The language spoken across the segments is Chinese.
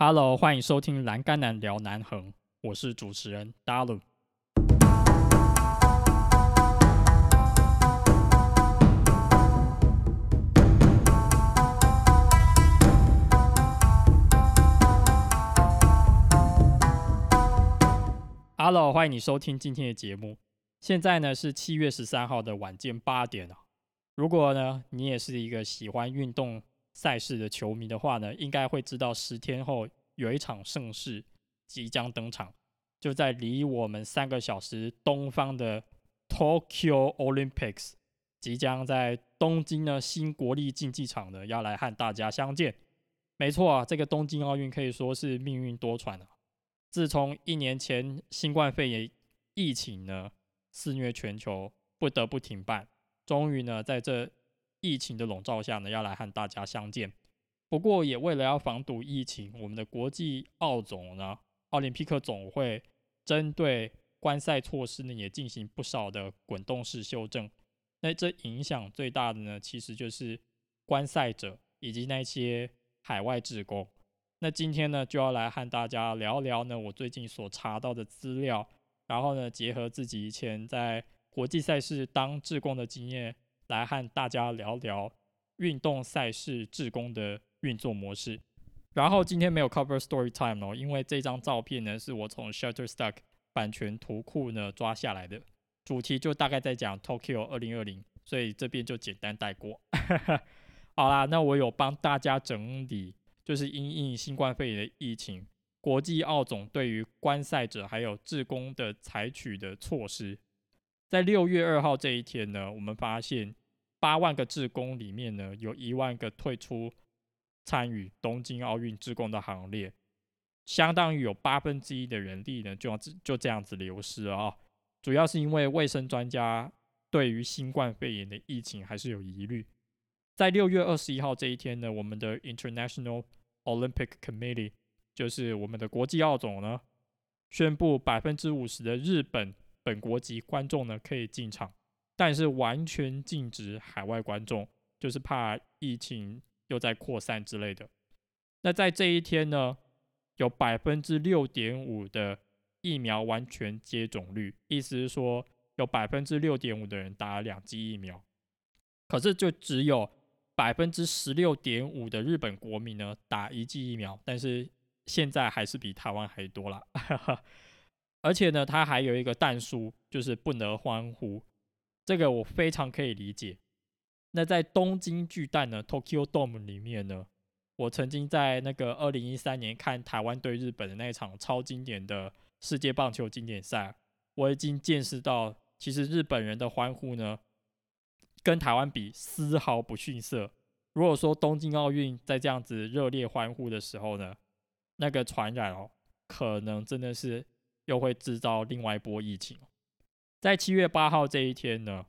Hello，欢迎收听《栏杆男聊南横》，我是主持人 Dalu。Hello，欢迎你收听今天的节目。现在呢是七月十三号的晚间八点啊。如果呢你也是一个喜欢运动赛事的球迷的话呢，应该会知道十天后有一场盛事即将登场，就在离我们三个小时东方的 Tokyo Olympics 即将在东京呢新国立竞技场呢要来和大家相见。没错啊，这个东京奥运可以说是命运多舛啊。自从一年前新冠肺炎疫情呢肆虐全球，不得不停办，终于呢在这疫情的笼罩下呢，要来和大家相见。不过也为了要防堵疫情，我们的国际奥总呢，奥林匹克总会针对观赛措施呢，也进行不少的滚动式修正。那这影响最大的呢，其实就是观赛者以及那些海外职工。那今天呢，就要来和大家聊聊呢，我最近所查到的资料，然后呢，结合自己以前在国际赛事当志工的经验，来和大家聊聊运动赛事志工的运作模式。然后今天没有 cover story time 哦，因为这张照片呢，是我从 Shutterstock 版权图库呢抓下来的，主题就大概在讲 Tokyo 二零二零，所以这边就简单带过。好啦，那我有帮大家整理。就是因应新冠肺炎的疫情，国际奥总对于观赛者还有志工的采取的措施，在六月二号这一天呢，我们发现八万个志工里面呢，有一万个退出参与东京奥运志工的行列，相当于有八分之一的人力呢，就要就这样子流失了啊。主要是因为卫生专家对于新冠肺炎的疫情还是有疑虑。在六月二十一号这一天呢，我们的 International Olympic Committee 就是我们的国际奥总呢，宣布百分之五十的日本本国籍观众呢可以进场，但是完全禁止海外观众，就是怕疫情又在扩散之类的。那在这一天呢，有百分之六点五的疫苗完全接种率，意思是说有百分之六点五的人打了两剂疫苗，可是就只有。百分之十六点五的日本国民呢打一剂疫苗，但是现在还是比台湾还多了。而且呢，他还有一个弹书，就是不能欢呼，这个我非常可以理解。那在东京巨蛋呢 （Tokyo Dome） 里面呢，我曾经在那个二零一三年看台湾对日本的那一场超经典的世界棒球经典赛，我已经见识到，其实日本人的欢呼呢。跟台湾比丝毫不逊色。如果说东京奥运在这样子热烈欢呼的时候呢，那个传染哦，可能真的是又会制造另外一波疫情。在七月八号这一天呢，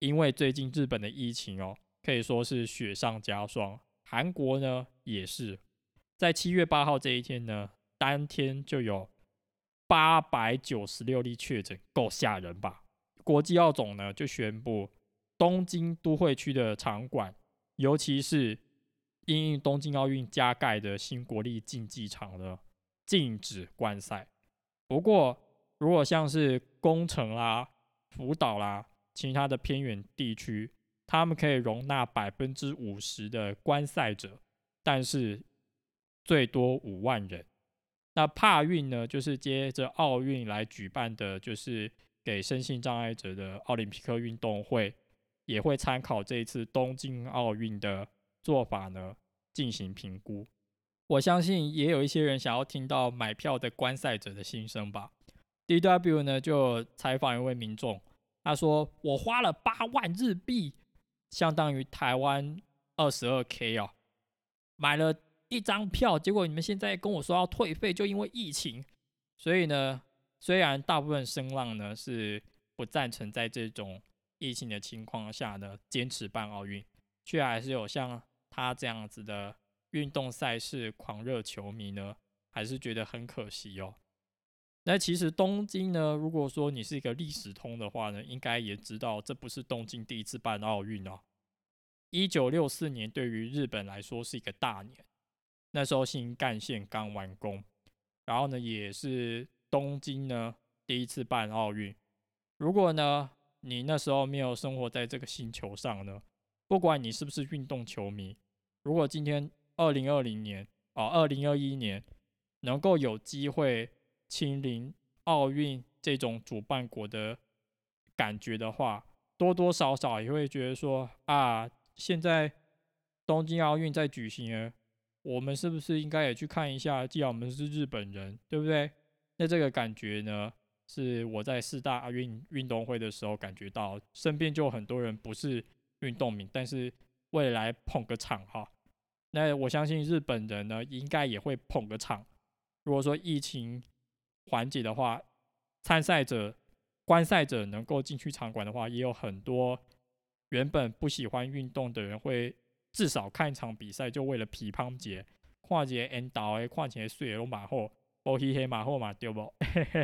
因为最近日本的疫情哦，可以说是雪上加霜。韩国呢也是，在七月八号这一天呢，当天就有八百九十六例确诊，够吓人吧？国际奥总呢就宣布。东京都会区的场馆，尤其是因应东京奥运加盖的新国立竞技场呢，禁止观赛。不过，如果像是工程啦、福岛啦、其他的偏远地区，他们可以容纳百分之五十的观赛者，但是最多五万人。那帕运呢，就是接着奥运来举办的，就是给身心障碍者的奥林匹克运动会。也会参考这一次东京奥运的做法呢进行评估。我相信也有一些人想要听到买票的观赛者的心声吧。DW 呢就采访一位民众，他说：“我花了八万日币，相当于台湾二十二 K 哦，买了一张票，结果你们现在跟我说要退费，就因为疫情。所以呢，虽然大部分声浪呢是不赞成在这种。”疫情的情况下呢，坚持办奥运，却还是有像他这样子的运动赛事狂热球迷呢，还是觉得很可惜哦。那其实东京呢，如果说你是一个历史通的话呢，应该也知道这不是东京第一次办奥运哦。一九六四年对于日本来说是一个大年，那时候新干线刚完工，然后呢，也是东京呢第一次办奥运。如果呢，你那时候没有生活在这个星球上呢，不管你是不是运动球迷，如果今天二零二零年哦，二零二一年能够有机会亲临奥运这种主办国的感觉的话，多多少少也会觉得说啊，现在东京奥运在举行了。我们是不是应该也去看一下？既然我们是日本人，对不对？那这个感觉呢，是我在四大运运动会的时候感觉到，身边就很多人不是运动迷，但是未来捧个场哈。那我相信日本人呢，应该也会捧个场。如果说疫情缓解的话，参赛者、观赛者能够进去场馆的话，也有很多原本不喜欢运动的人会。至少看一场比赛，就为了皮乓节，跨节 N 岛诶，跨节水龙马后，波黑黑马后嘛，对不？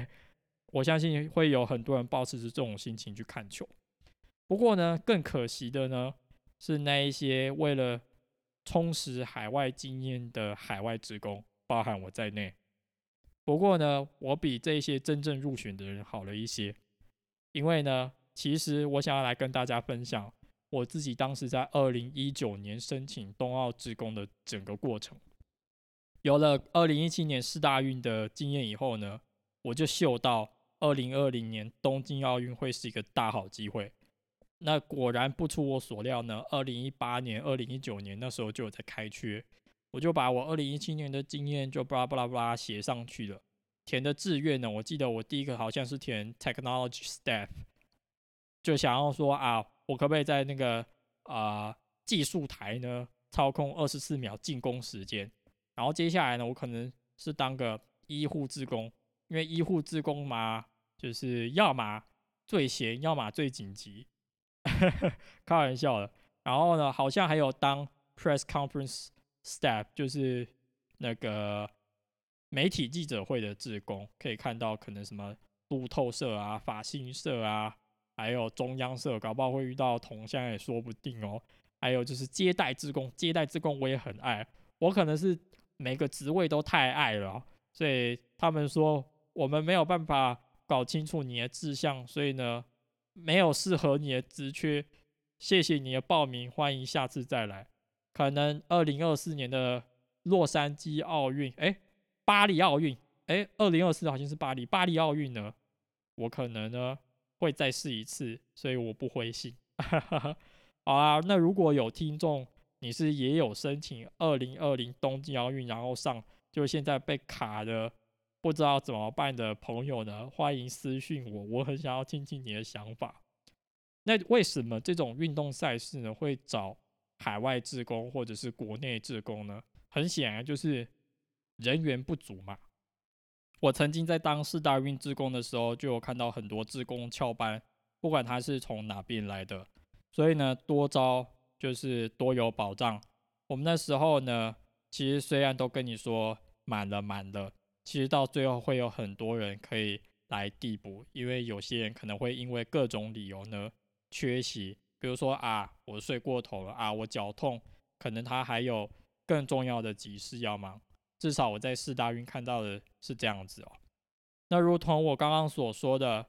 我相信会有很多人抱持着这种心情去看球。不过呢，更可惜的呢，是那一些为了充实海外经验的海外职工，包含我在内。不过呢，我比这些真正入选的人好了一些，因为呢，其实我想要来跟大家分享。我自己当时在二零一九年申请冬奥职工的整个过程，有了二零一七年四大运的经验以后呢，我就嗅到二零二零年东京奥运会是一个大好机会。那果然不出我所料呢，二零一八年、二零一九年那时候就有在开缺，我就把我二零一七年的经验就巴拉巴拉巴拉写上去了。填的志愿呢，我记得我第一个好像是填 technology staff，就想要说啊。我可不可以在那个啊技术台呢操控二十四秒进攻时间？然后接下来呢，我可能是当个医护职工，因为医护职工嘛，就是要么最闲，要么最紧急，开玩笑的。然后呢，好像还有当 press conference staff，就是那个媒体记者会的志工，可以看到可能什么路透社啊、法新社啊。还有中央社，搞不好会遇到同乡也说不定哦。还有就是接待职工，接待职工我也很爱，我可能是每个职位都太爱了，所以他们说我们没有办法搞清楚你的志向，所以呢没有适合你的职缺。谢谢你的报名，欢迎下次再来。可能二零二四年的洛杉矶奥运，哎，巴黎奥运，哎，二零二四好像是巴黎，巴黎奥运呢，我可能呢。会再试一次，所以我不灰心。好啊，那如果有听众，你是也有申请二零二零东京奥运，然后上，就现在被卡的，不知道怎么办的朋友呢？欢迎私信我，我很想要听听你的想法。那为什么这种运动赛事呢会找海外志工或者是国内志工呢？很显然就是人员不足嘛。我曾经在当四大运志工的时候，就有看到很多志工翘班，不管他是从哪边来的，所以呢，多招就是多有保障。我们那时候呢，其实虽然都跟你说满了满了，其实到最后会有很多人可以来递补，因为有些人可能会因为各种理由呢缺席，比如说啊，我睡过头了啊，我脚痛，可能他还有更重要的急事要忙。至少我在四大运看到的是这样子哦。那如同我刚刚所说的，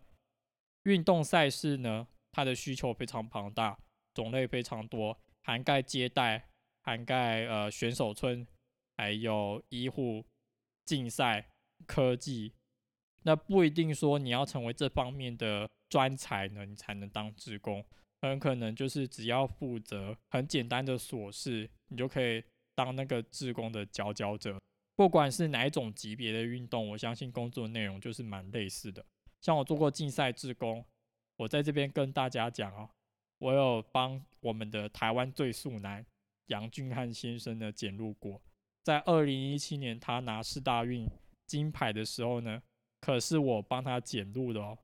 运动赛事呢，它的需求非常庞大，种类非常多，涵盖接待、涵盖呃选手村，还有医护、竞赛、科技。那不一定说你要成为这方面的专才呢，你才能当职工。很可能就是只要负责很简单的琐事，你就可以当那个志工的佼佼者。不管是哪一种级别的运动，我相信工作内容就是蛮类似的。像我做过竞赛志工，我在这边跟大家讲哦，我有帮我们的台湾最速男杨俊汉先生呢检录过。在二零一七年他拿四大运金牌的时候呢，可是我帮他检录的哦。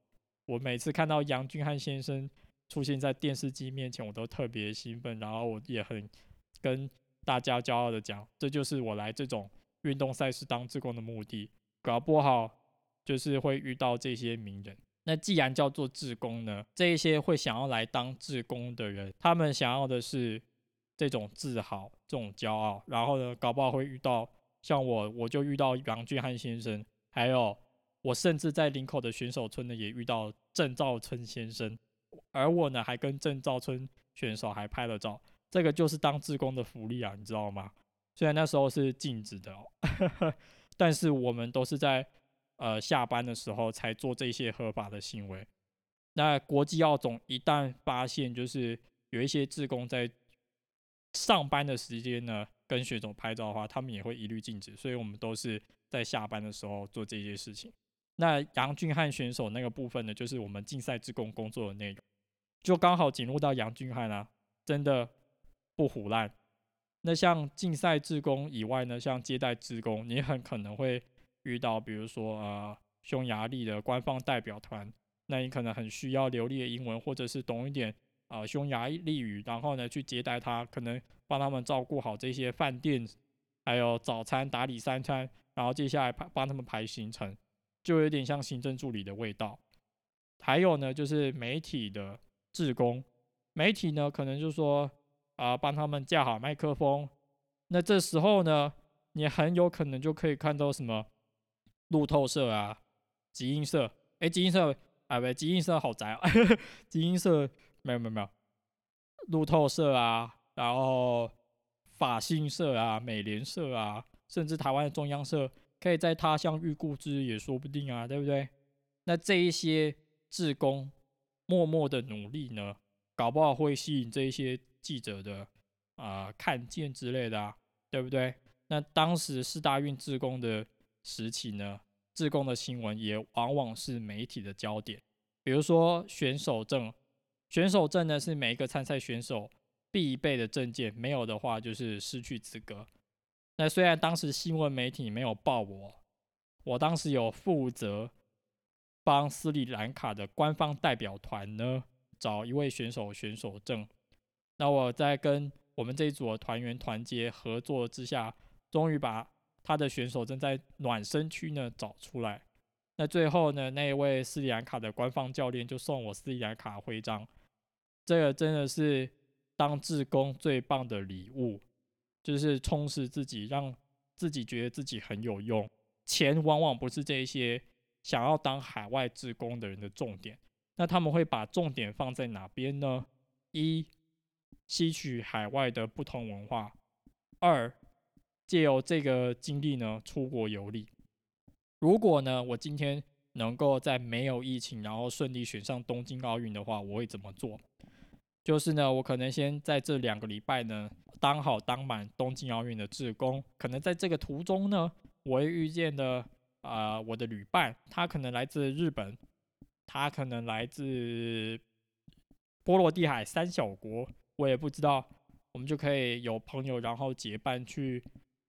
我每次看到杨俊汉先生出现在电视机面前，我都特别兴奋，然后我也很跟大家骄傲的讲，这就是我来这种。运动赛事当志工的目的，搞不好就是会遇到这些名人。那既然叫做志工呢，这一些会想要来当志工的人，他们想要的是这种自豪、这种骄傲。然后呢，搞不好会遇到像我我就遇到杨俊汉先生，还有我甚至在林口的选手村呢也遇到郑兆春先生，而我呢还跟郑兆春选手还拍了照，这个就是当志工的福利啊，你知道吗？虽然那时候是禁止的，哦，但是我们都是在呃下班的时候才做这些合法的行为。那国际奥总一旦发现就是有一些志工在上班的时间呢跟选手拍照的话，他们也会一律禁止。所以我们都是在下班的时候做这些事情。那杨俊汉选手那个部分呢，就是我们竞赛志工工作的内容，就刚好进入到杨俊汉啊，真的不胡烂。那像竞赛志工以外呢，像接待志工，你很可能会遇到，比如说呃匈牙利的官方代表团，那你可能很需要流利的英文，或者是懂一点啊匈牙利语，然后呢去接待他，可能帮他们照顾好这些饭店，还有早餐打理三餐，然后接下来排帮他们排行程，就有点像行政助理的味道。还有呢，就是媒体的志工，媒体呢可能就说。啊，帮他们架好麦克风。那这时候呢，你很有可能就可以看到什么路透社啊、集英社。哎，集英社啊，不，集英社好宅啊。集英社没有没有没有，路透社啊，然后法新社啊、美联社啊，甚至台湾的中央社，可以在他乡遇故知也说不定啊，对不对？那这一些志工默默的努力呢，搞不好会吸引这一些。记者的啊看见之类的啊，对不对？那当时四大运自工的时期呢，自工的新闻也往往是媒体的焦点。比如说选手证，选手证呢是每一个参赛选手必备的证件，没有的话就是失去资格。那虽然当时新闻媒体没有报我，我当时有负责帮斯里兰卡的官方代表团呢找一位选手选手证。那我在跟我们这一组的团员团结合作之下，终于把他的选手证在暖身区呢找出来。那最后呢，那一位斯里兰卡的官方教练就送我斯里兰卡徽章。这个真的是当志工最棒的礼物，就是充实自己，让自己觉得自己很有用。钱往往不是这些想要当海外职工的人的重点。那他们会把重点放在哪边呢？一吸取海外的不同文化，二借由这个经历呢出国游历。如果呢我今天能够在没有疫情，然后顺利选上东京奥运的话，我会怎么做？就是呢我可能先在这两个礼拜呢当好当满东京奥运的志工，可能在这个途中呢我会遇见的啊我的旅伴，他可能来自日本，他可能来自波罗的海三小国。我也不知道，我们就可以有朋友，然后结伴去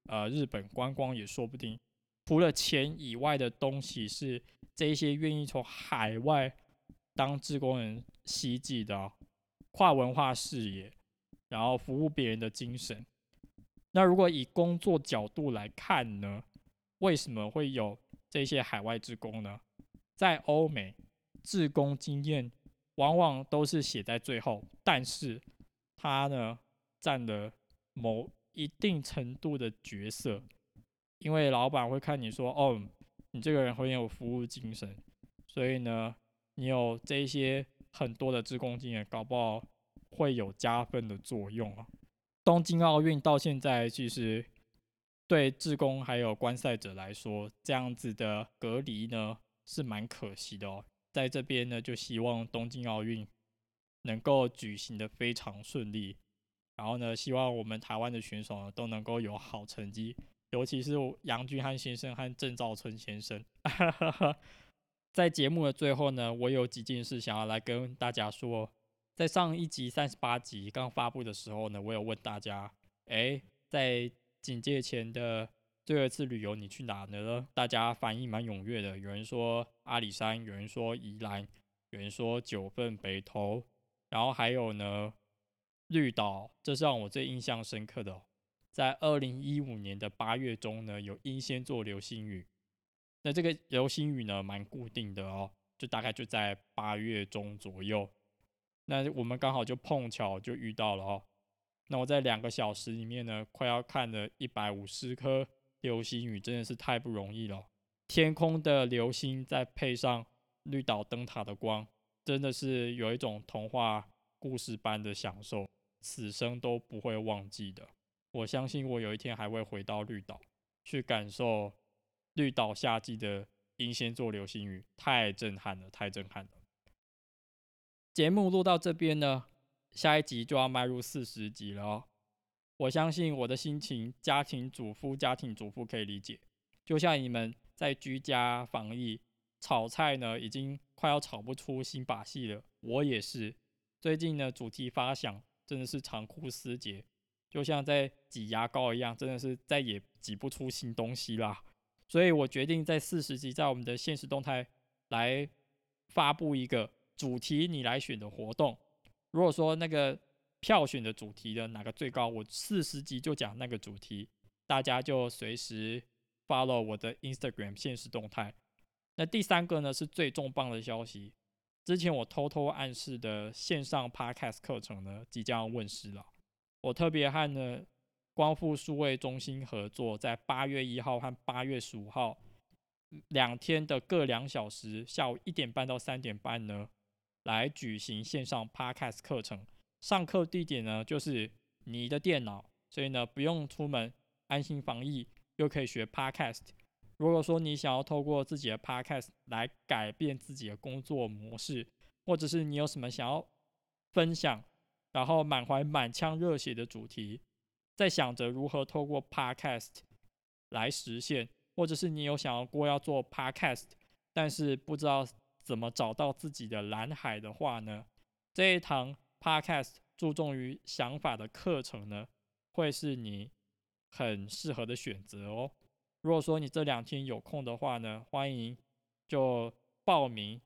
呃日本观光也说不定。除了钱以外的东西，是这些愿意从海外当志工人希冀的跨文化视野，然后服务别人的精神。那如果以工作角度来看呢？为什么会有这些海外职工呢？在欧美，志工经验往往都是写在最后，但是。他呢占了某一定程度的角色，因为老板会看你说，哦，你这个人很有服务精神，所以呢，你有这些很多的自贡经验，搞不好会有加分的作用啊。东京奥运到现在，其实对志工还有观赛者来说，这样子的隔离呢是蛮可惜的哦。在这边呢，就希望东京奥运。能够举行的非常顺利，然后呢，希望我们台湾的选手呢都能够有好成绩，尤其是杨俊汉先生和郑兆春先生。在节目的最后呢，我有几件事想要来跟大家说。在上一集三十八集刚发布的时候呢，我有问大家，哎，在警戒前的最后一次旅游你去哪呢？大家反应蛮踊跃的，有人说阿里山，有人说宜兰，有人说九份北投。然后还有呢，绿岛，这是让我最印象深刻的。在二零一五年的八月中呢，有英仙座流星雨。那这个流星雨呢，蛮固定的哦，就大概就在八月中左右。那我们刚好就碰巧就遇到了哦。那我在两个小时里面呢，快要看了一百五十颗流星雨真的是太不容易了。天空的流星再配上绿岛灯塔的光，真的是有一种童话故事般的享受，此生都不会忘记的。我相信我有一天还会回到绿岛，去感受绿岛夏季的英仙座流星雨，太震撼了，太震撼了。节目录到这边呢，下一集就要迈入四十集了哦。我相信我的心情，家庭主妇、家庭主妇可以理解。就像你们在居家防疫炒菜呢，已经快要炒不出新把戏了。我也是，最近呢主题发想真的是长枯思竭，就像在挤牙膏一样，真的是再也挤不出新东西啦。所以我决定在四十集，在我们的现实动态来发布一个主题你来选的活动。如果说那个。票选的主题的哪个最高？我四十集就讲那个主题，大家就随时 follow 我的 Instagram 现实动态。那第三个呢是最重磅的消息，之前我偷偷暗示的线上 podcast 课程呢即将问世了。我特别和呢光复数位中心合作，在八月一号和八月十五号两天的各两小时，下午一点半到三点半呢，来举行线上 podcast 课程。上课地点呢，就是你的电脑，所以呢不用出门，安心防疫，又可以学 Podcast。如果说你想要透过自己的 Podcast 来改变自己的工作模式，或者是你有什么想要分享，然后满怀满腔热血的主题，在想着如何透过 Podcast 来实现，或者是你有想要过要做 Podcast，但是不知道怎么找到自己的蓝海的话呢，这一堂。Podcast 注重于想法的课程呢，会是你很适合的选择哦。如果说你这两天有空的话呢，欢迎就报名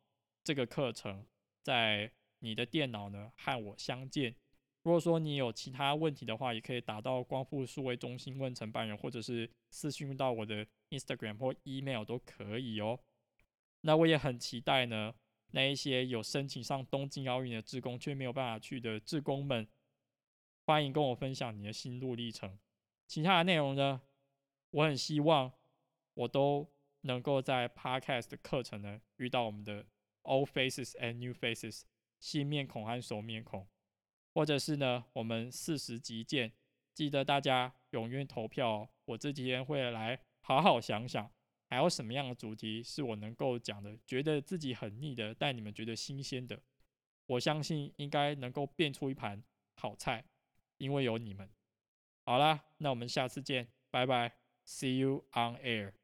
这个课程，在你的电脑呢和我相见。如果说你有其他问题的话，也可以打到光复数位中心问承办人，或者是私信到我的 Instagram 或 email 都可以哦。那我也很期待呢。那一些有申请上东京奥运的志工却没有办法去的志工们，欢迎跟我分享你的心路历程。其他的内容呢，我很希望我都能够在 Podcast 的课程呢遇到我们的 Old Faces and New Faces 新面孔和熟面孔，或者是呢我们四十集见。记得大家踊跃投票哦，我这几天会来好好想想。还有什么样的主题是我能够讲的？觉得自己很腻的，但你们觉得新鲜的，我相信应该能够变出一盘好菜，因为有你们。好啦，那我们下次见，拜拜，See you on air。